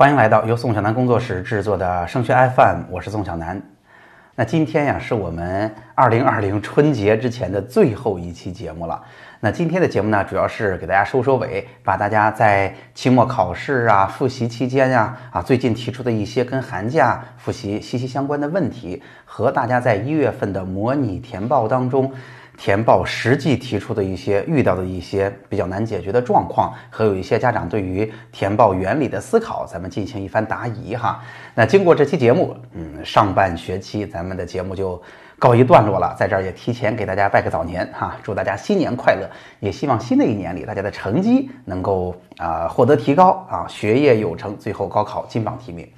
欢迎来到由宋小南工作室制作的升学 FM，我是宋小南。那今天呀，是我们二零二零春节之前的最后一期节目了。那今天的节目呢，主要是给大家收收尾，把大家在期末考试啊、复习期间呀啊，最近提出的一些跟寒假复习息息相关的问题，和大家在一月份的模拟填报当中。填报实际提出的一些遇到的一些比较难解决的状况，和有一些家长对于填报原理的思考，咱们进行一番答疑哈。那经过这期节目，嗯，上半学期咱们的节目就告一段落了，在这儿也提前给大家拜个早年哈，祝大家新年快乐，也希望新的一年里大家的成绩能够啊获得提高啊，学业有成，最后高考金榜题名。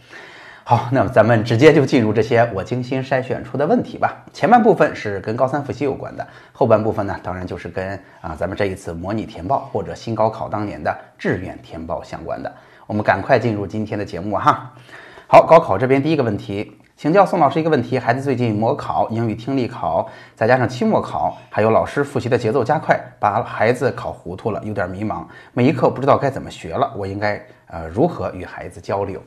好，那么咱们直接就进入这些我精心筛选出的问题吧。前半部分是跟高三复习有关的，后半部分呢，当然就是跟啊咱们这一次模拟填报或者新高考当年的志愿填报相关的。我们赶快进入今天的节目哈。好，高考这边第一个问题，请教宋老师一个问题：孩子最近模考、英语听力考，再加上期末考，还有老师复习的节奏加快，把孩子考糊涂了，有点迷茫，每一课不知道该怎么学了，我应该呃如何与孩子交流？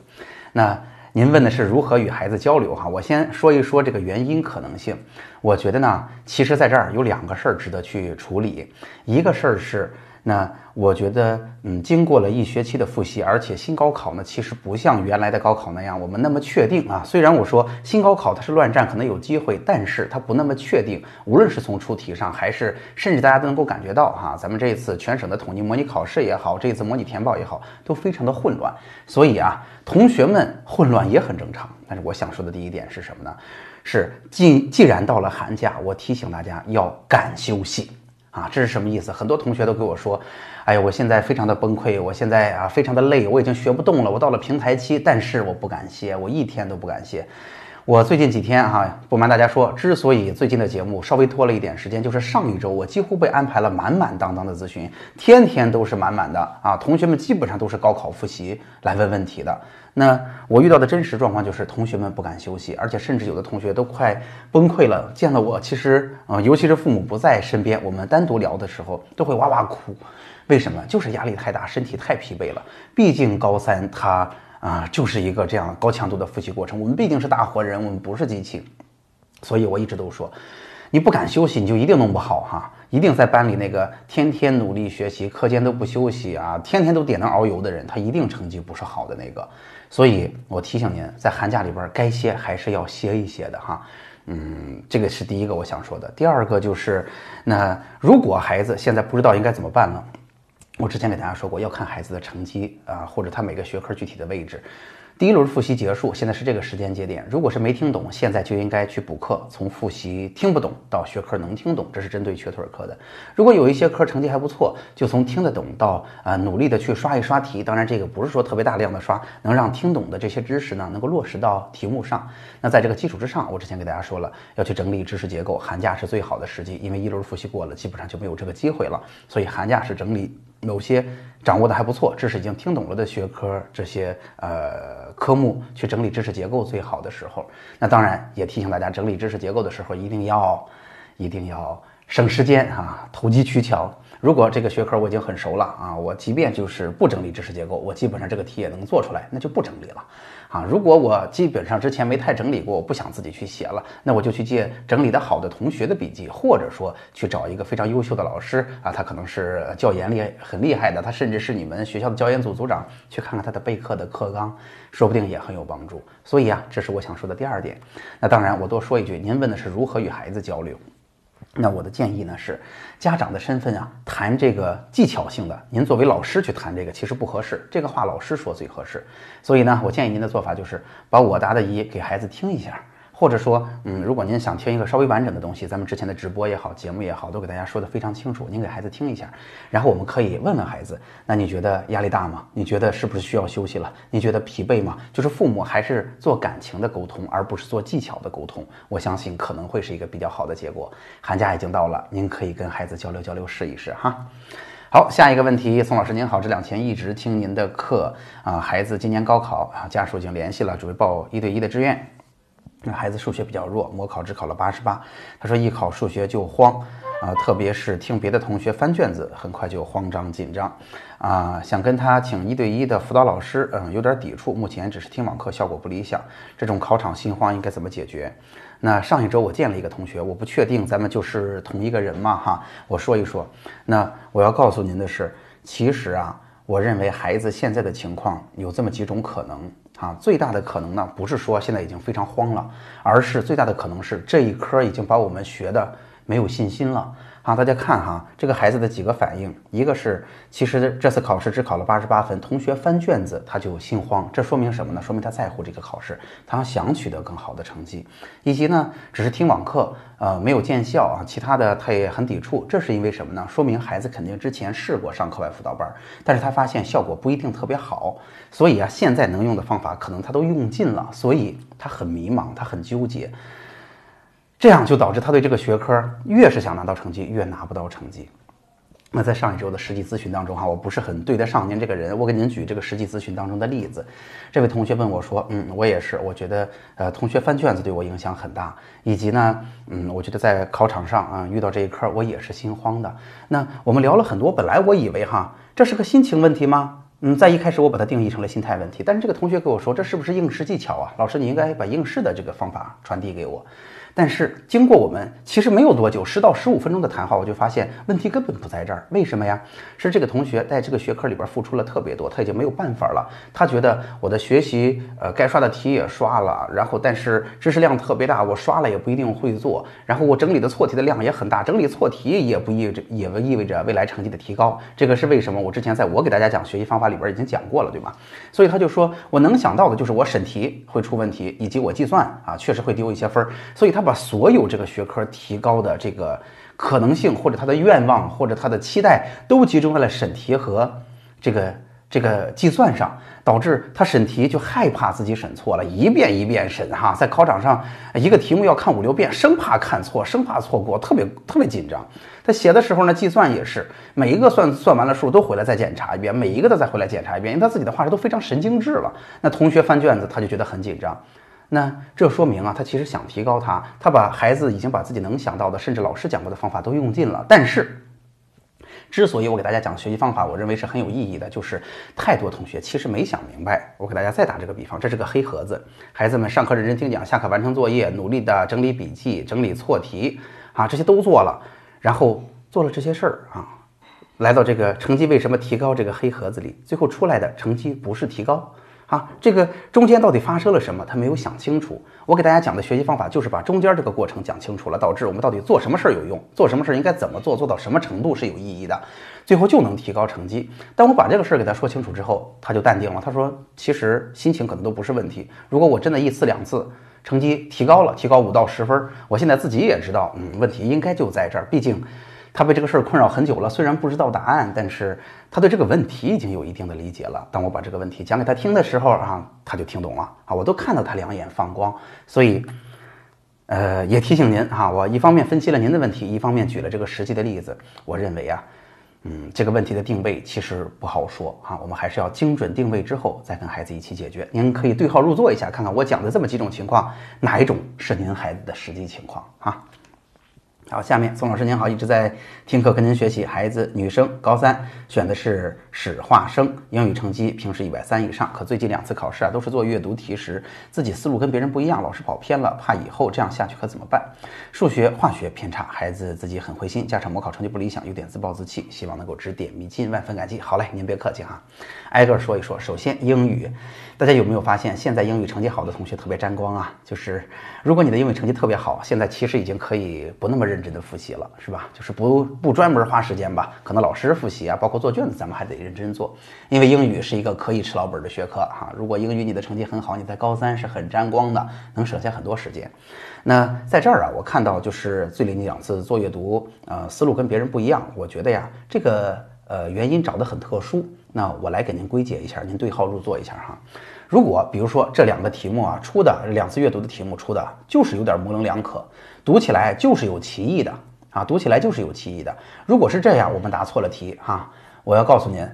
那。您问的是如何与孩子交流哈？我先说一说这个原因可能性。我觉得呢，其实在这儿有两个事儿值得去处理，一个事儿是。那我觉得，嗯，经过了一学期的复习，而且新高考呢，其实不像原来的高考那样，我们那么确定啊。虽然我说新高考它是乱战，可能有机会，但是它不那么确定。无论是从出题上，还是甚至大家都能够感觉到哈，咱们这一次全省的统计模拟考试也好，这一次模拟填报也好，都非常的混乱。所以啊，同学们混乱也很正常。但是我想说的第一点是什么呢？是既既然到了寒假，我提醒大家要敢休息。啊，这是什么意思？很多同学都跟我说，哎呀，我现在非常的崩溃，我现在啊非常的累，我已经学不动了，我到了平台期，但是我不敢歇，我一天都不敢歇。我最近几天哈，不瞒大家说，之所以最近的节目稍微拖了一点时间，就是上一周我几乎被安排了满满当当的咨询，天天都是满满的啊，同学们基本上都是高考复习来问问题的。那我遇到的真实状况就是，同学们不敢休息，而且甚至有的同学都快崩溃了。见了我，其实啊，尤其是父母不在身边，我们单独聊的时候，都会哇哇哭。为什么？就是压力太大，身体太疲惫了。毕竟高三它啊，就是一个这样高强度的复习过程。我们毕竟是大活人，我们不是机器。所以我一直都说，你不敢休息，你就一定弄不好哈。一定在班里那个天天努力学习、课间都不休息啊，天天都点灯熬油的人，他一定成绩不是好的那个。所以我提醒您，在寒假里边该歇还是要歇一歇的哈。嗯，这个是第一个我想说的。第二个就是，那如果孩子现在不知道应该怎么办呢？我之前给大家说过，要看孩子的成绩啊，或者他每个学科具体的位置。第一轮复习结束，现在是这个时间节点。如果是没听懂，现在就应该去补课，从复习听不懂到学科能听懂，这是针对瘸腿课的。如果有一些科成绩还不错，就从听得懂到啊努力的去刷一刷题。当然，这个不是说特别大量的刷，能让听懂的这些知识呢能够落实到题目上。那在这个基础之上，我之前给大家说了，要去整理知识结构。寒假是最好的时机，因为一轮复习过了，基本上就没有这个机会了。所以寒假是整理。某些掌握的还不错、知识已经听懂了的学科，这些呃科目去整理知识结构最好的时候。那当然也提醒大家，整理知识结构的时候一定要一定要省时间啊，投机取巧。如果这个学科我已经很熟了啊，我即便就是不整理知识结构，我基本上这个题也能做出来，那就不整理了。啊，如果我基本上之前没太整理过，我不想自己去写了，那我就去借整理的好的同学的笔记，或者说去找一个非常优秀的老师啊，他可能是教研里很厉害的，他甚至是你们学校的教研组组长，去看看他的备课的课纲，说不定也很有帮助。所以啊，这是我想说的第二点。那当然，我多说一句，您问的是如何与孩子交流。那我的建议呢是，家长的身份啊，谈这个技巧性的，您作为老师去谈这个其实不合适，这个话老师说最合适。所以呢，我建议您的做法就是把我答的疑给孩子听一下。或者说，嗯，如果您想听一个稍微完整的东西，咱们之前的直播也好，节目也好，都给大家说的非常清楚。您给孩子听一下，然后我们可以问问孩子，那你觉得压力大吗？你觉得是不是需要休息了？你觉得疲惫吗？就是父母还是做感情的沟通，而不是做技巧的沟通。我相信可能会是一个比较好的结果。寒假已经到了，您可以跟孩子交流交流，试一试哈。好，下一个问题，宋老师您好，这两天一直听您的课啊，孩子今年高考啊，家属已经联系了，准备报一对一的志愿。那孩子数学比较弱，模考只考了八十八。他说一考数学就慌，啊，特别是听别的同学翻卷子，很快就慌张紧张，啊，想跟他请一对一的辅导老师，嗯，有点抵触。目前只是听网课，效果不理想。这种考场心慌应该怎么解决？那上一周我见了一个同学，我不确定咱们就是同一个人嘛？哈，我说一说。那我要告诉您的是，其实啊，我认为孩子现在的情况有这么几种可能啊。最大的可能呢，不是说现在已经非常慌了，而是最大的可能是这一科已经把我们学的。没有信心了啊！大家看哈，这个孩子的几个反应，一个是其实这次考试只考了八十八分，同学翻卷子他就心慌，这说明什么呢？说明他在乎这个考试，他想取得更好的成绩。以及呢，只是听网课，呃，没有见效啊，其他的他也很抵触，这是因为什么呢？说明孩子肯定之前试过上课外辅导班，但是他发现效果不一定特别好，所以啊，现在能用的方法可能他都用尽了，所以他很迷茫，他很纠结。这样就导致他对这个学科越是想拿到成绩，越拿不到成绩。那在上一周的实际咨询当中，哈，我不是很对得上您这个人。我给您举这个实际咨询当中的例子。这位同学问我说：“嗯，我也是，我觉得呃，同学翻卷子对我影响很大，以及呢，嗯，我觉得在考场上啊遇到这一科，我也是心慌的。那我们聊了很多，本来我以为哈，这是个心情问题吗？嗯，在一开始我把它定义成了心态问题。但是这个同学跟我说，这是不是应试技巧啊？老师，你应该把应试的这个方法传递给我。”但是经过我们其实没有多久，十到十五分钟的谈话，我就发现问题根本不在这儿。为什么呀？是这个同学在这个学科里边付出了特别多，他已经没有办法了。他觉得我的学习，呃，该刷的题也刷了，然后但是知识量特别大，我刷了也不一定会做。然后我整理的错题的量也很大，整理错题也不意味着也不意味着未来成绩的提高。这个是为什么？我之前在我给大家讲学习方法里边已经讲过了，对吧？所以他就说我能想到的就是我审题会出问题，以及我计算啊确实会丢一些分儿。所以他。把所有这个学科提高的这个可能性，或者他的愿望，或者他的期待，都集中在了审题和这个这个计算上，导致他审题就害怕自己审错了，一遍一遍审哈，在考场上一个题目要看五六遍，生怕看错，生怕错过，特别特别紧张。他写的时候呢，计算也是每一个算算完了数都回来再检查一遍，每一个都再回来检查一遍，因为他自己的话都非常神经质了。那同学翻卷子，他就觉得很紧张。那这说明啊，他其实想提高他，他把孩子已经把自己能想到的，甚至老师讲过的方法都用尽了。但是，之所以我给大家讲学习方法，我认为是很有意义的，就是太多同学其实没想明白。我给大家再打这个比方，这是个黑盒子，孩子们上课认真听讲，下课完成作业，努力的整理笔记、整理错题啊，这些都做了，然后做了这些事儿啊，来到这个成绩为什么提高这个黑盒子里，最后出来的成绩不是提高。啊，这个中间到底发生了什么？他没有想清楚。我给大家讲的学习方法就是把中间这个过程讲清楚了，导致我们到底做什么事儿有用，做什么事儿应该怎么做，做到什么程度是有意义的，最后就能提高成绩。当我把这个事儿给他说清楚之后，他就淡定了。他说：“其实心情可能都不是问题。如果我真的一次两次成绩提高了，提高五到十分，我现在自己也知道，嗯，问题应该就在这儿。毕竟。”他被这个事儿困扰很久了，虽然不知道答案，但是他对这个问题已经有一定的理解了。当我把这个问题讲给他听的时候啊，他就听懂了啊，我都看到他两眼放光。所以，呃，也提醒您哈，我一方面分析了您的问题，一方面举了这个实际的例子。我认为啊，嗯，这个问题的定位其实不好说啊，我们还是要精准定位之后再跟孩子一起解决。您可以对号入座一下，看看我讲的这么几种情况，哪一种是您孩子的实际情况啊？好，下面宋老师您好，一直在听课跟您学习。孩子，女生，高三，选的是史化生，英语成绩平时一百三以上。可最近两次考试啊，都是做阅读题时，自己思路跟别人不一样，老是跑偏了，怕以后这样下去可怎么办？数学、化学偏差，孩子自己很灰心，加上模考成绩不理想，有点自暴自弃，希望能够指点迷津，万分感激。好嘞，您别客气哈，挨个说一说。首先，英语，大家有没有发现，现在英语成绩好的同学特别沾光啊？就是如果你的英语成绩特别好，现在其实已经可以不那么认。认真的复习了是吧？就是不不专门花时间吧，可能老师复习啊，包括做卷子，咱们还得认真做。因为英语是一个可以吃老本的学科哈。如果英语你的成绩很好，你在高三是很沾光的，能省下很多时间。那在这儿啊，我看到就是最近两次做阅读，呃，思路跟别人不一样。我觉得呀，这个呃原因找得很特殊。那我来给您归结一下，您对号入座一下哈。如果比如说这两个题目啊出的两次阅读的题目出的就是有点模棱两可。读起来就是有歧义的啊，读起来就是有歧义的。如果是这样，我们答错了题哈，我要告诉您，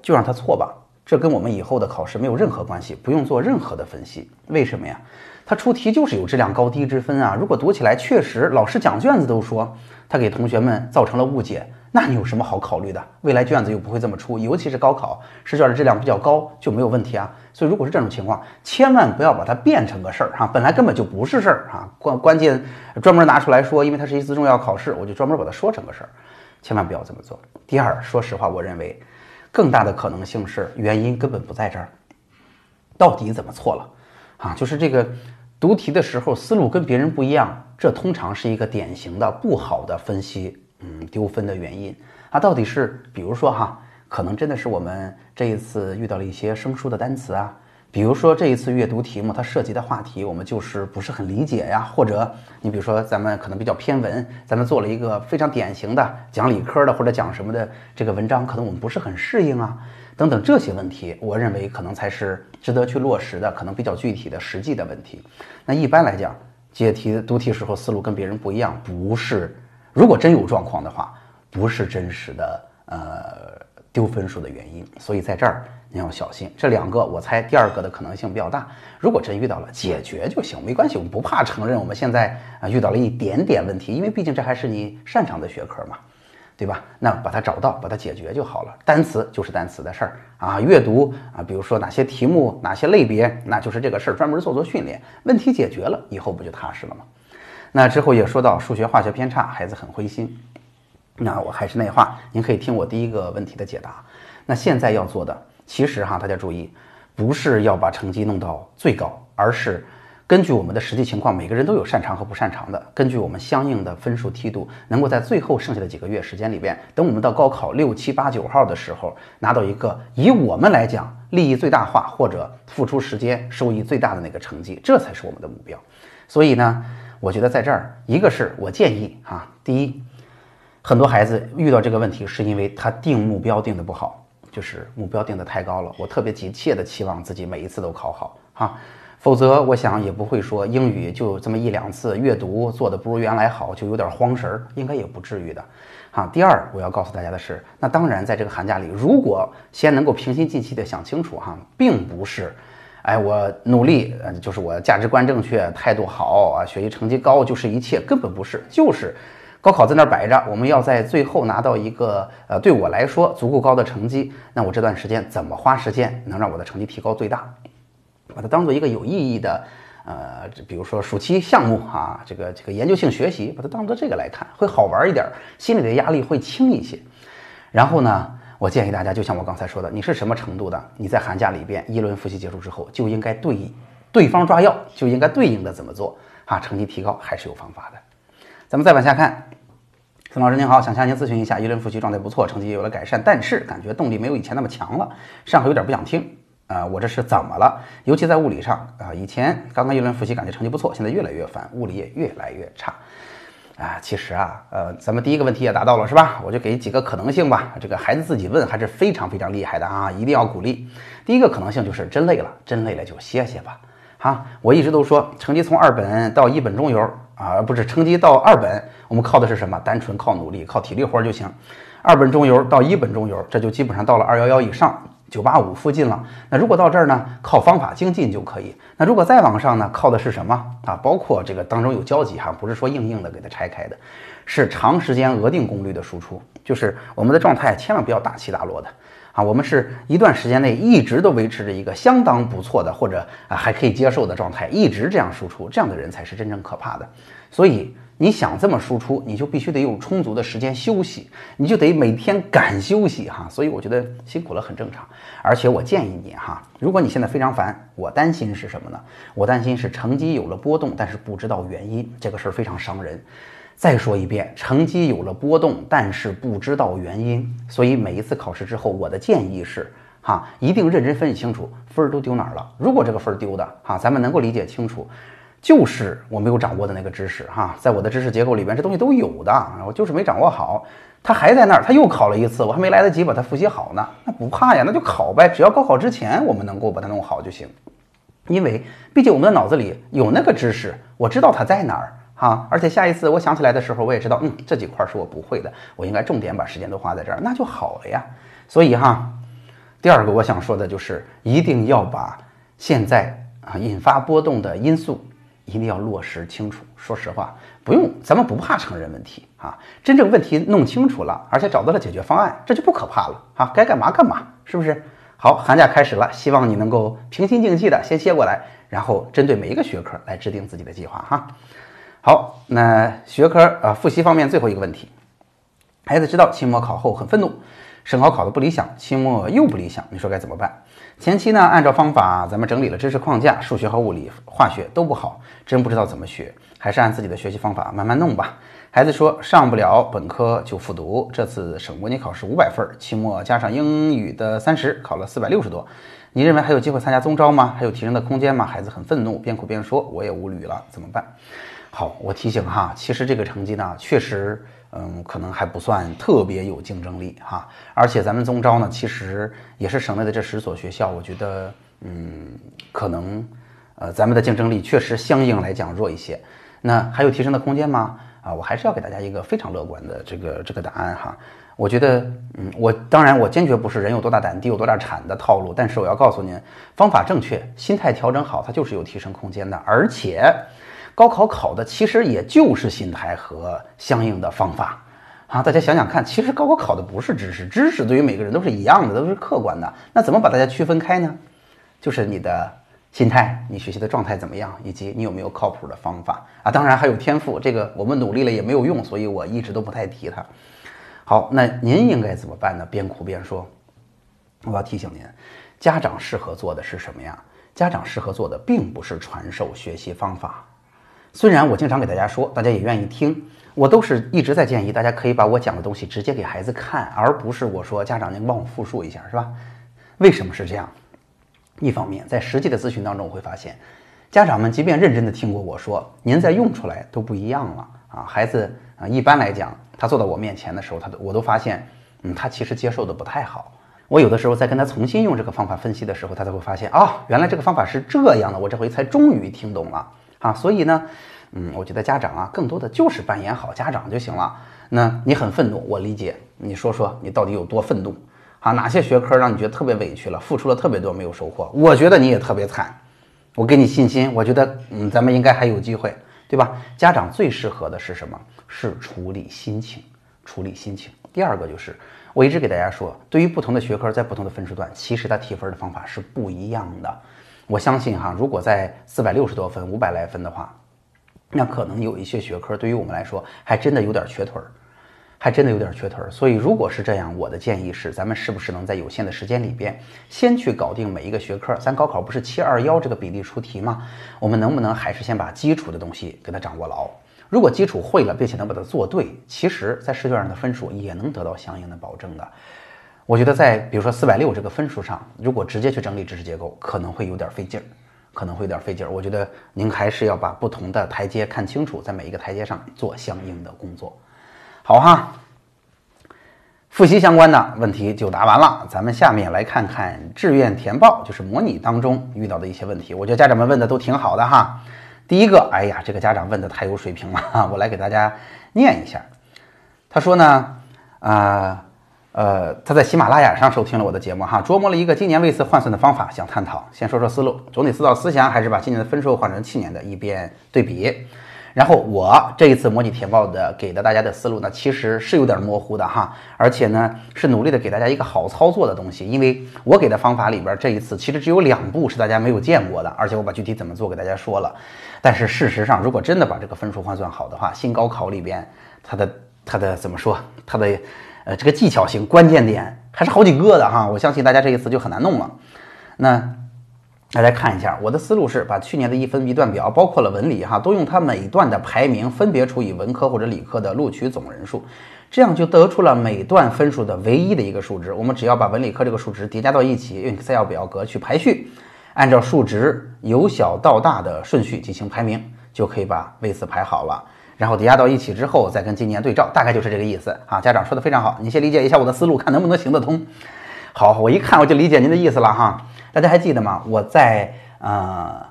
就让他错吧这跟我们以后的考试没有任何关系，不用做任何的分析。为什么呀？他出题就是有质量高低之分啊。如果读起来确实老师讲卷子都说他给同学们造成了误解，那你有什么好考虑的？未来卷子又不会这么出，尤其是高考试卷的质量比较高就没有问题啊。所以如果是这种情况，千万不要把它变成个事儿哈，本来根本就不是事儿哈。关关键专门拿出来说，因为它是一次重要考试，我就专门把它说成个事儿，千万不要这么做。第二，说实话，我认为。更大的可能性是原因根本不在这儿，到底怎么错了啊？就是这个读题的时候思路跟别人不一样，这通常是一个典型的不好的分析，嗯，丢分的原因啊。到底是比如说哈，可能真的是我们这一次遇到了一些生疏的单词啊。比如说这一次阅读题目，它涉及的话题我们就是不是很理解呀，或者你比如说咱们可能比较偏文，咱们做了一个非常典型的讲理科的或者讲什么的这个文章，可能我们不是很适应啊，等等这些问题，我认为可能才是值得去落实的，可能比较具体的实际的问题。那一般来讲，解题读题时候思路跟别人不一样，不是如果真有状况的话，不是真实的呃丢分数的原因，所以在这儿。你要小心，这两个我猜第二个的可能性比较大。如果真遇到了，解决就行，没关系，我们不怕承认我们现在啊遇到了一点点问题，因为毕竟这还是你擅长的学科嘛，对吧？那把它找到，把它解决就好了。单词就是单词的事儿啊，阅读啊，比如说哪些题目、哪些类别，那就是这个事儿，专门做做训练。问题解决了以后不就踏实了吗？那之后也说到数学、化学偏差，孩子很灰心。那我还是那话，您可以听我第一个问题的解答。那现在要做的。其实哈，大家注意，不是要把成绩弄到最高，而是根据我们的实际情况，每个人都有擅长和不擅长的，根据我们相应的分数梯度，能够在最后剩下的几个月时间里边，等我们到高考六七八九号的时候，拿到一个以我们来讲利益最大化或者付出时间收益最大的那个成绩，这才是我们的目标。所以呢，我觉得在这儿，一个是我建议哈，第一，很多孩子遇到这个问题，是因为他定目标定的不好。就是目标定的太高了，我特别急切的期望自己每一次都考好哈，否则我想也不会说英语就这么一两次阅读做的不如原来好，就有点慌神儿，应该也不至于的哈。第二，我要告诉大家的是，那当然在这个寒假里，如果先能够平心静气的想清楚哈，并不是，哎，我努力，呃，就是我价值观正确，态度好啊，学习成绩高就是一切，根本不是，就是。高考在那儿摆着，我们要在最后拿到一个呃，对我来说足够高的成绩。那我这段时间怎么花时间能让我的成绩提高最大？把它当做一个有意义的，呃，比如说暑期项目啊，这个这个研究性学习，把它当做这个来看，会好玩一点，心里的压力会轻一些。然后呢，我建议大家，就像我刚才说的，你是什么程度的？你在寒假里边一轮复习结束之后，就应该对应对方抓药，就应该对应的怎么做啊？成绩提高还是有方法的。咱们再往下看。孙老师您好，想向您咨询一下，一轮复习状态不错，成绩也有了改善，但是感觉动力没有以前那么强了，上课有点不想听啊，我这是怎么了？尤其在物理上啊，以前刚刚一轮复习感觉成绩不错，现在越来越烦，物理也越来越差啊。其实啊，呃，咱们第一个问题也达到了是吧？我就给几个可能性吧，这个孩子自己问还是非常非常厉害的啊，一定要鼓励。第一个可能性就是真累了，真累了就歇歇吧。哈，我一直都说成绩从二本到一本中游。啊，不是成绩到二本，我们靠的是什么？单纯靠努力，靠体力活就行。二本中游到一本中游，这就基本上到了二幺幺以上、九八五附近了。那如果到这儿呢，靠方法精进就可以。那如果再往上呢，靠的是什么啊？包括这个当中有交集哈，不是说硬硬的给它拆开的，是长时间额定功率的输出，就是我们的状态千万不要大起大落的。啊，我们是一段时间内一直都维持着一个相当不错的，或者啊还可以接受的状态，一直这样输出，这样的人才是真正可怕的。所以你想这么输出，你就必须得有充足的时间休息，你就得每天敢休息哈。所以我觉得辛苦了很正常。而且我建议你哈，如果你现在非常烦，我担心是什么呢？我担心是成绩有了波动，但是不知道原因，这个事儿非常伤人。再说一遍，成绩有了波动，但是不知道原因，所以每一次考试之后，我的建议是，哈，一定认真分析清楚分儿都丢哪儿了。如果这个分儿丢的，哈，咱们能够理解清楚，就是我没有掌握的那个知识，哈，在我的知识结构里边，这东西都有的，我就是没掌握好，他还在那儿，他又考了一次，我还没来得及把它复习好呢，那不怕呀，那就考呗，只要高考之前我们能够把它弄好就行，因为毕竟我们的脑子里有那个知识，我知道它在哪儿。哈，而且下一次我想起来的时候，我也知道，嗯，这几块是我不会的，我应该重点把时间都花在这儿，那就好了呀。所以哈，第二个我想说的就是一定要把现在啊引发波动的因素一定要落实清楚。说实话，不用，咱们不怕承认问题啊，真正问题弄清楚了，而且找到了解决方案，这就不可怕了啊，该干嘛干嘛，是不是？好，寒假开始了，希望你能够平心静气的先歇过来，然后针对每一个学科来制定自己的计划哈。好，那学科啊复习方面最后一个问题，孩子知道期末考后很愤怒，省考考的不理想，期末又不理想，你说该怎么办？前期呢按照方法咱们整理了知识框架，数学和物理、化学都不好，真不知道怎么学。还是按自己的学习方法慢慢弄吧。孩子说上不了本科就复读，这次省模拟考试五百分，期末加上英语的三十，考了四百六十多。你认为还有机会参加综招吗？还有提升的空间吗？孩子很愤怒，边哭边说我也无语了，怎么办？好，我提醒哈，其实这个成绩呢，确实，嗯，可能还不算特别有竞争力哈。而且咱们综招呢，其实也是省内的这十所学校，我觉得，嗯，可能，呃，咱们的竞争力确实相应来讲弱一些。那还有提升的空间吗？啊，我还是要给大家一个非常乐观的这个这个答案哈。我觉得，嗯，我当然我坚决不是人有多大胆地有多大产的套路，但是我要告诉您，方法正确，心态调整好，它就是有提升空间的。而且，高考考的其实也就是心态和相应的方法啊。大家想想看，其实高考考的不是知识，知识对于每个人都是一样的，都是客观的。那怎么把大家区分开呢？就是你的。心态，你学习的状态怎么样？以及你有没有靠谱的方法啊？当然还有天赋，这个我们努力了也没有用，所以我一直都不太提它。好，那您应该怎么办呢？边哭边说。我要提醒您，家长适合做的是什么呀？家长适合做的并不是传授学习方法。虽然我经常给大家说，大家也愿意听，我都是一直在建议大家可以把我讲的东西直接给孩子看，而不是我说家长您帮我复述一下，是吧？为什么是这样？一方面，在实际的咨询当中，我会发现，家长们即便认真的听过我说，您再用出来都不一样了啊。孩子啊，一般来讲，他坐到我面前的时候，他都我都发现，嗯，他其实接受的不太好。我有的时候在跟他重新用这个方法分析的时候，他才会发现，哦，原来这个方法是这样的，我这回才终于听懂了啊。所以呢，嗯，我觉得家长啊，更多的就是扮演好家长就行了。那你很愤怒，我理解，你说说你到底有多愤怒？啊，哪些学科让你觉得特别委屈了，付出了特别多没有收获？我觉得你也特别惨，我给你信心，我觉得嗯，咱们应该还有机会，对吧？家长最适合的是什么？是处理心情，处理心情。第二个就是，我一直给大家说，对于不同的学科，在不同的分数段，其实他提分的方法是不一样的。我相信哈，如果在四百六十多分、五百来分的话，那可能有一些学科对于我们来说，还真的有点瘸腿儿。还真的有点缺腿儿，所以如果是这样，我的建议是，咱们是不是能在有限的时间里边，先去搞定每一个学科？咱高考不是七二幺这个比例出题吗？我们能不能还是先把基础的东西给它掌握牢？如果基础会了，并且能把它做对，其实在试卷上的分数也能得到相应的保证的。我觉得在比如说四百六这个分数上，如果直接去整理知识结构，可能会有点费劲儿，可能会有点费劲儿。我觉得您还是要把不同的台阶看清楚，在每一个台阶上做相应的工作。好哈，复习相关的问题就答完了。咱们下面来看看志愿填报，就是模拟当中遇到的一些问题。我觉得家长们问的都挺好的哈。第一个，哎呀，这个家长问的太有水平了，我来给大家念一下。他说呢，啊，呃，呃他在喜马拉雅上收听了我的节目哈，琢磨了一个今年类似换算的方法，想探讨。先说说思路，总体思考思想还是把今年的分数换成去年的，以便对比。然后我这一次模拟填报的给的大家的思路呢，其实是有点模糊的哈，而且呢是努力的给大家一个好操作的东西，因为我给的方法里边这一次其实只有两步是大家没有见过的，而且我把具体怎么做给大家说了。但是事实上，如果真的把这个分数换算好的话，新高考里边它的它的怎么说，它的呃这个技巧性关键点还是好几个的哈，我相信大家这一次就很难弄了。那。大家看一下，我的思路是把去年的一分一段表，包括了文理哈，都用它每段的排名分别除以文科或者理科的录取总人数，这样就得出了每段分数的唯一的一个数值。我们只要把文理科这个数值叠加到一起，用 Excel 表格去排序，按照数值由小到大的顺序进行排名，就可以把位次排好了。然后叠加到一起之后，再跟今年对照，大概就是这个意思啊。家长说的非常好，你先理解一下我的思路，看能不能行得通。好，我一看我就理解您的意思了哈。大家还记得吗？我在呃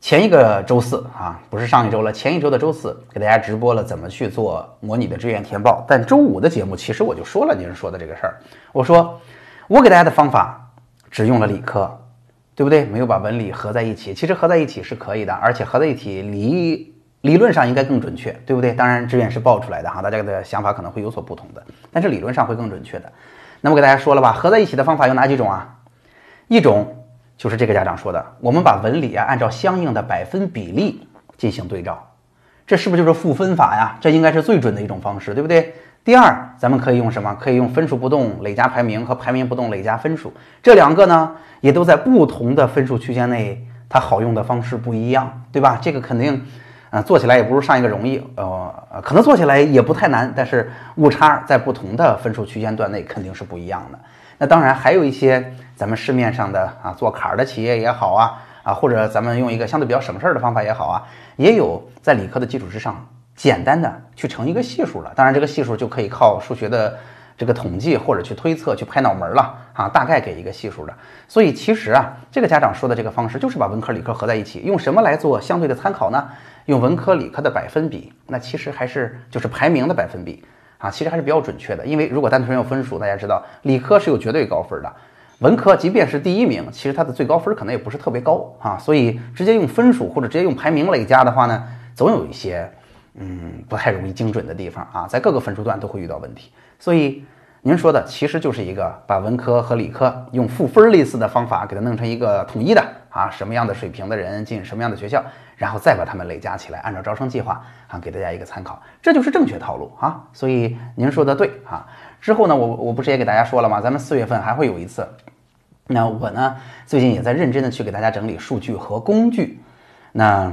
前一个周四啊，不是上一周了，前一周的周四给大家直播了怎么去做模拟的志愿填报。但周五的节目其实我就说了您说的这个事儿，我说我给大家的方法只用了理科，对不对？没有把文理合在一起。其实合在一起是可以的，而且合在一起理理论上应该更准确，对不对？当然志愿是报出来的哈，大家的想法可能会有所不同的，但是理论上会更准确的。那么给大家说了吧，合在一起的方法有哪几种啊？一种就是这个家长说的，我们把文理啊按照相应的百分比例进行对照。这是不是就是赋分法呀？这应该是最准的一种方式，对不对？第二，咱们可以用什么？可以用分数不动累加排名和排名不动累加分数。这两个呢，也都在不同的分数区间内，它好用的方式不一样，对吧？这个肯定，呃，做起来也不如上一个容易，呃，可能做起来也不太难，但是误差在不同的分数区间段内肯定是不一样的。那当然，还有一些咱们市面上的啊，做坎儿的企业也好啊。啊，或者咱们用一个相对比较省事儿的方法也好啊，也有在理科的基础之上简单的去乘一个系数了。当然，这个系数就可以靠数学的这个统计或者去推测、去拍脑门了啊，大概给一个系数的。所以其实啊，这个家长说的这个方式就是把文科理科合在一起，用什么来做相对的参考呢？用文科理科的百分比，那其实还是就是排名的百分比啊，其实还是比较准确的。因为如果单纯用分数，大家知道理科是有绝对高分的。文科即便是第一名，其实它的最高分可能也不是特别高啊，所以直接用分数或者直接用排名累加的话呢，总有一些嗯不太容易精准的地方啊，在各个分数段都会遇到问题。所以您说的其实就是一个把文科和理科用赋分类似的方法给它弄成一个统一的啊，什么样的水平的人进什么样的学校，然后再把他们累加起来，按照招生计划啊给大家一个参考，这就是正确套路啊。所以您说的对啊。之后呢，我我不是也给大家说了吗？咱们四月份还会有一次。那我呢，最近也在认真的去给大家整理数据和工具。那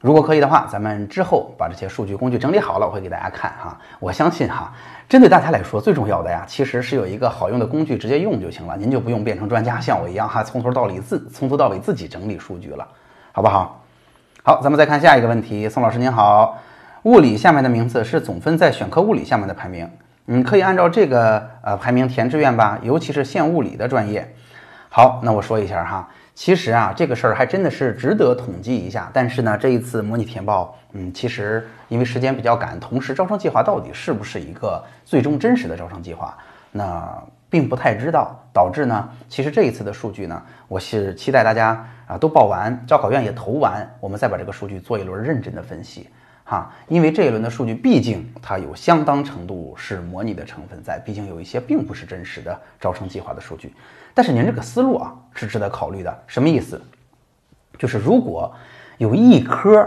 如果可以的话，咱们之后把这些数据工具整理好了，我会给大家看哈。我相信哈，针对大家来说，最重要的呀，其实是有一个好用的工具直接用就行了，您就不用变成专家，像我一样哈，从头到尾自从头到尾自己整理数据了，好不好？好，咱们再看下一个问题，宋老师您好，物理下面的名字是总分在选科物理下面的排名，你可以按照这个呃排名填志愿吧，尤其是县物理的专业。好，那我说一下哈，其实啊，这个事儿还真的是值得统计一下。但是呢，这一次模拟填报，嗯，其实因为时间比较赶，同时招生计划到底是不是一个最终真实的招生计划，那并不太知道，导致呢，其实这一次的数据呢，我是期待大家啊都报完，招考院也投完，我们再把这个数据做一轮认真的分析。哈，因为这一轮的数据毕竟它有相当程度是模拟的成分在，毕竟有一些并不是真实的招生计划的数据。但是您这个思路啊是值得考虑的，什么意思？就是如果有一科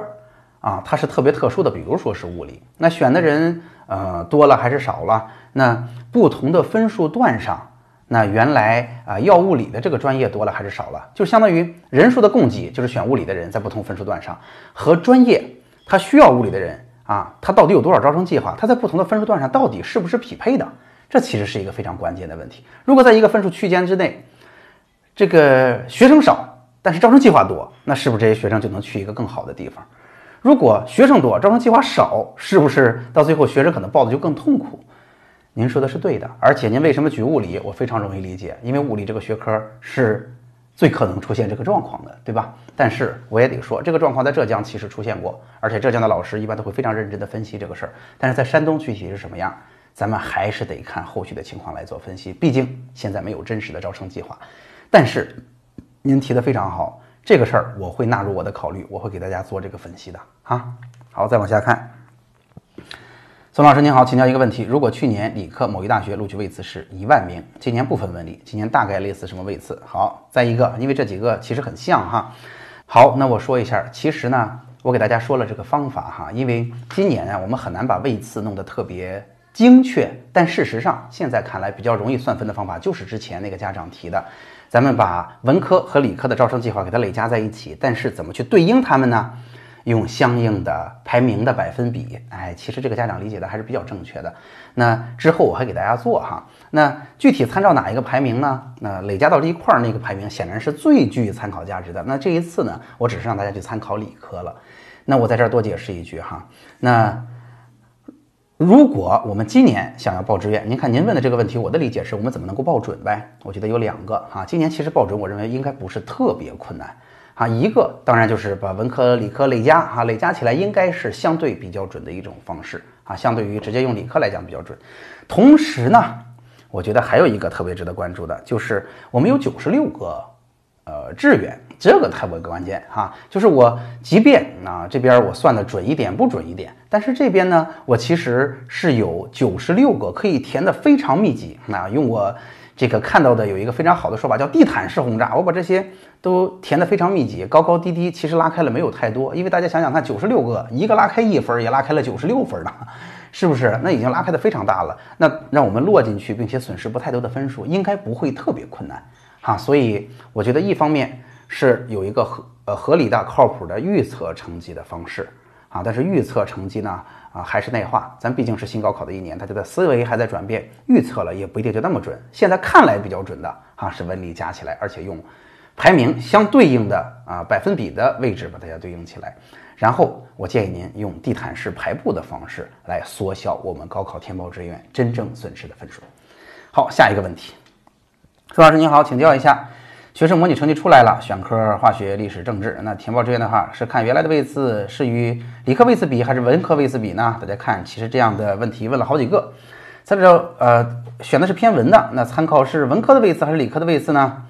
啊它是特别特殊的，比如说是物理，那选的人呃多了还是少了？那不同的分数段上，那原来啊要物理的这个专业多了还是少了？就相当于人数的供给，就是选物理的人在不同分数段上和专业。他需要物理的人啊，他到底有多少招生计划？他在不同的分数段上到底是不是匹配的？这其实是一个非常关键的问题。如果在一个分数区间之内，这个学生少，但是招生计划多，那是不是这些学生就能去一个更好的地方？如果学生多，招生计划少，是不是到最后学生可能报的就更痛苦？您说的是对的，而且您为什么举物理？我非常容易理解，因为物理这个学科是。最可能出现这个状况的，对吧？但是我也得说，这个状况在浙江其实出现过，而且浙江的老师一般都会非常认真的分析这个事儿。但是在山东具体是什么样，咱们还是得看后续的情况来做分析。毕竟现在没有真实的招生计划。但是您提的非常好，这个事儿我会纳入我的考虑，我会给大家做这个分析的啊。好，再往下看。宋老师您好，请教一个问题：如果去年理科某一大学录取位次是一万名，今年不分文理，今年大概类似什么位次？好，再一个，因为这几个其实很像哈。好，那我说一下，其实呢，我给大家说了这个方法哈，因为今年啊，我们很难把位次弄得特别精确，但事实上现在看来比较容易算分的方法就是之前那个家长提的，咱们把文科和理科的招生计划给它累加在一起，但是怎么去对应它们呢？用相应的排名的百分比，哎，其实这个家长理解的还是比较正确的。那之后我还给大家做哈，那具体参照哪一个排名呢？那累加到这一块儿那个排名显然是最具参考价值的。那这一次呢，我只是让大家去参考理科了。那我在这儿多解释一句哈，那如果我们今年想要报志愿，您看您问的这个问题，我的理解是我们怎么能够报准呗？我觉得有两个哈，今年其实报准，我认为应该不是特别困难。啊，一个当然就是把文科、理科累加，啊，累加起来应该是相对比较准的一种方式啊，相对于直接用理科来讲比较准。同时呢，我觉得还有一个特别值得关注的，就是我们有九十六个呃志愿，这个特别关键哈。就是我即便啊这边我算的准一点不准一点，但是这边呢，我其实是有九十六个可以填的非常密集。那用我这个看到的有一个非常好的说法，叫地毯式轰炸。我把这些都填的非常密集，高高低低，其实拉开了没有太多。因为大家想想看，九十六个，一个拉开一分，也拉开了九十六分呢。是不是？那已经拉开的非常大了。那让我们落进去，并且损失不太多的分数，应该不会特别困难，哈。所以我觉得一方面是有一个合呃合理的、靠谱的预测成绩的方式，啊，但是预测成绩呢，啊，还是那话，咱毕竟是新高考的一年，大家的思维还在转变，预测了也不一定就那么准。现在看来比较准的，啊，是文理加起来，而且用排名相对应的啊百分比的位置把大家对应起来。然后我建议您用地毯式排布的方式来缩小我们高考填报志愿真正损失的分数。好，下一个问题，朱老师您好，请教一下，学生模拟成绩出来了，选科化学、历史、政治，那填报志愿的话是看原来的位次是与理科位次比还是文科位次比呢？大家看，其实这样的问题问了好几个，在这呃选的是偏文的，那参考是文科的位次还是理科的位次呢？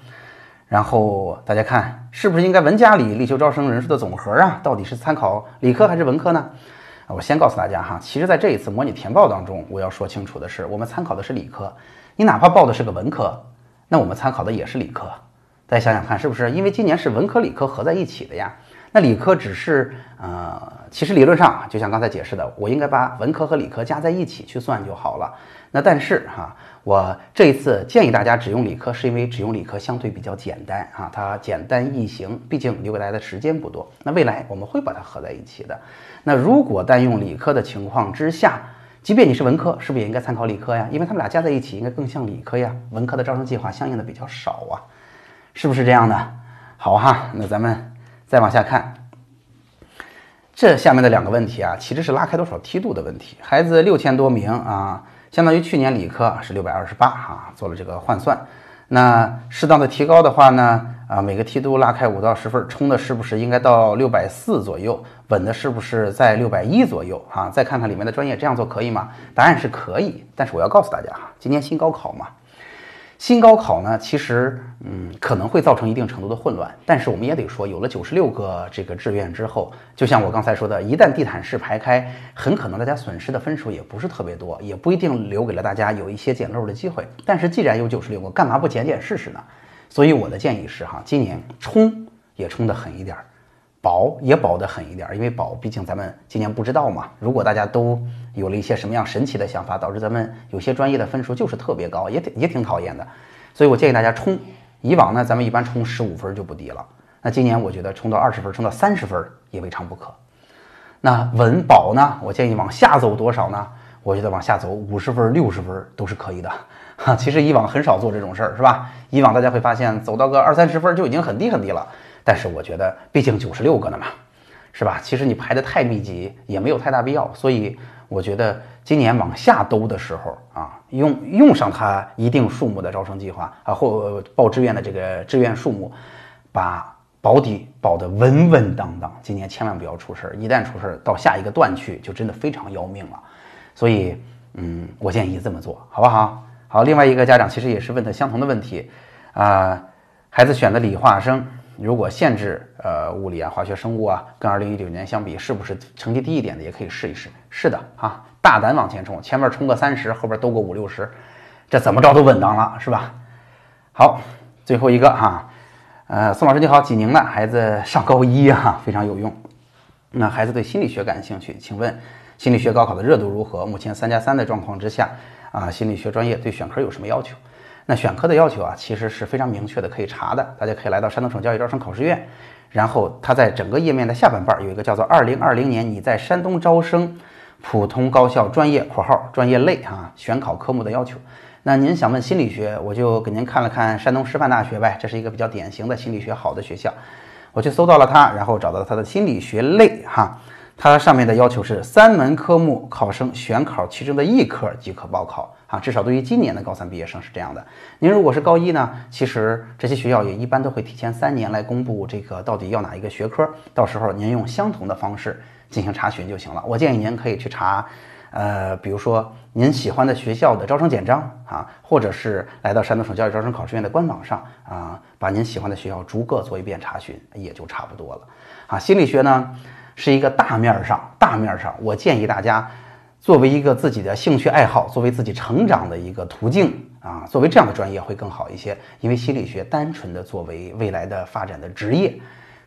然后大家看，是不是应该文加理力求招生人数的总和啊？到底是参考理科还是文科呢？我先告诉大家哈，其实在这一次模拟填报当中，我要说清楚的是，我们参考的是理科。你哪怕报的是个文科，那我们参考的也是理科。再想想看，是不是？因为今年是文科理科合在一起的呀。那理科只是呃，其实理论上就像刚才解释的，我应该把文科和理科加在一起去算就好了。那但是哈，我这一次建议大家只用理科，是因为只用理科相对比较简单啊，它简单易行，毕竟留给大家的时间不多。那未来我们会把它合在一起的。那如果单用理科的情况之下，即便你是文科，是不是也应该参考理科呀？因为他们俩加在一起应该更像理科呀。文科的招生计划相应的比较少啊，是不是这样的？好哈，那咱们再往下看，这下面的两个问题啊，其实是拉开多少梯度的问题。孩子六千多名啊。相当于去年理科是六百二十八哈，做了这个换算，那适当的提高的话呢，啊每个梯度拉开五到十分，冲的是不是应该到六百四左右？稳的是不是在六百一左右？哈，再看看里面的专业，这样做可以吗？答案是可以，但是我要告诉大家哈，今年新高考嘛。新高考呢，其实嗯可能会造成一定程度的混乱，但是我们也得说，有了九十六个这个志愿之后，就像我刚才说的，一旦地毯式排开，很可能大家损失的分数也不是特别多，也不一定留给了大家有一些捡漏的机会。但是既然有九十六个，干嘛不捡捡试试呢？所以我的建议是哈，今年冲也冲得狠一点。保也保得狠一点，因为保毕竟咱们今年不知道嘛。如果大家都有了一些什么样神奇的想法，导致咱们有些专业的分数就是特别高，也挺也挺讨厌的。所以我建议大家冲。以往呢，咱们一般冲十五分就不低了。那今年我觉得冲到二十分，冲到三十分也未尝不可。那稳保呢，我建议往下走多少呢？我觉得往下走五十分、六十分都是可以的。哈，其实以往很少做这种事儿，是吧？以往大家会发现，走到个二三十分就已经很低很低了。但是我觉得，毕竟九十六个呢嘛，是吧？其实你排的太密集也没有太大必要，所以我觉得今年往下兜的时候啊，用用上它一定数目的招生计划啊，或报志愿的这个志愿数目，把保底保得稳稳当当。今年千万不要出事儿，一旦出事儿，到下一个段去就真的非常要命了。所以，嗯，我建议这么做，好不好？好，另外一个家长其实也是问的相同的问题啊，孩子选的理化生。如果限制呃物理啊、化学、生物啊，跟二零一九年相比，是不是成绩低一点的也可以试一试？是的啊，大胆往前冲，前面冲个三十，后边兜个五六十，这怎么着都稳当了，是吧？好，最后一个哈，呃，宋老师你好，济宁的孩子上高一啊，非常有用。那孩子对心理学感兴趣，请问心理学高考的热度如何？目前三加三的状况之下啊，心理学专业对选科有什么要求？那选科的要求啊，其实是非常明确的，可以查的。大家可以来到山东省教育招生考试院，然后它在整个页面的下半半有一个叫做“二零二零年你在山东招生普通高校专业（括号专业类）啊选考科目的要求”。那您想问心理学，我就给您看了看山东师范大学呗，这是一个比较典型的心理学好的学校。我去搜到了它，然后找到它的心理学类哈，它上面的要求是三门科目考生选考其中的一科即可报考。啊，至少对于今年的高三毕业生是这样的。您如果是高一呢，其实这些学校也一般都会提前三年来公布这个到底要哪一个学科，到时候您用相同的方式进行查询就行了。我建议您可以去查，呃，比如说您喜欢的学校的招生简章啊，或者是来到山东省教育招生考试院的官网上啊，把您喜欢的学校逐个做一遍查询，也就差不多了啊。心理学呢是一个大面上，大面上，我建议大家作为一个自己的兴趣爱好，作为自己成长的一个途径啊，作为这样的专业会更好一些，因为心理学单纯的作为未来的发展的职业。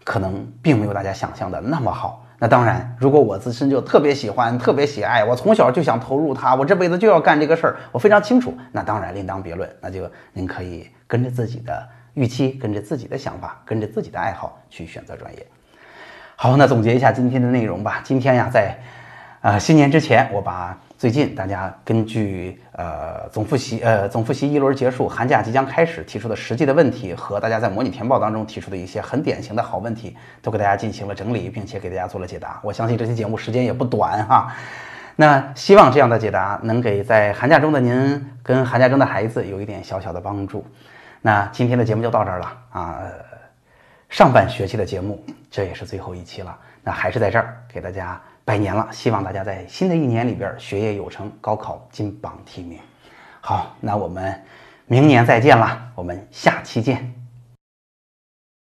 可能并没有大家想象的那么好。那当然，如果我自身就特别喜欢、特别喜爱，我从小就想投入它，我这辈子就要干这个事儿，我非常清楚。那当然另当别论。那就您可以跟着自己的预期，跟着自己的想法，跟着自己的爱好去选择专业。好，那总结一下今天的内容吧。今天呀，在啊新年之前，我把。最近大家根据呃总复习呃总复习一轮结束，寒假即将开始提出的实际的问题和大家在模拟填报当中提出的一些很典型的好问题，都给大家进行了整理，并且给大家做了解答。我相信这期节目时间也不短哈。那希望这样的解答能给在寒假中的您跟寒假中的孩子有一点小小的帮助。那今天的节目就到这儿了啊，上半学期的节目这也是最后一期了，那还是在这儿给大家。拜年了，希望大家在新的一年里边学业有成，高考金榜题名。好，那我们明年再见了，我们下期见。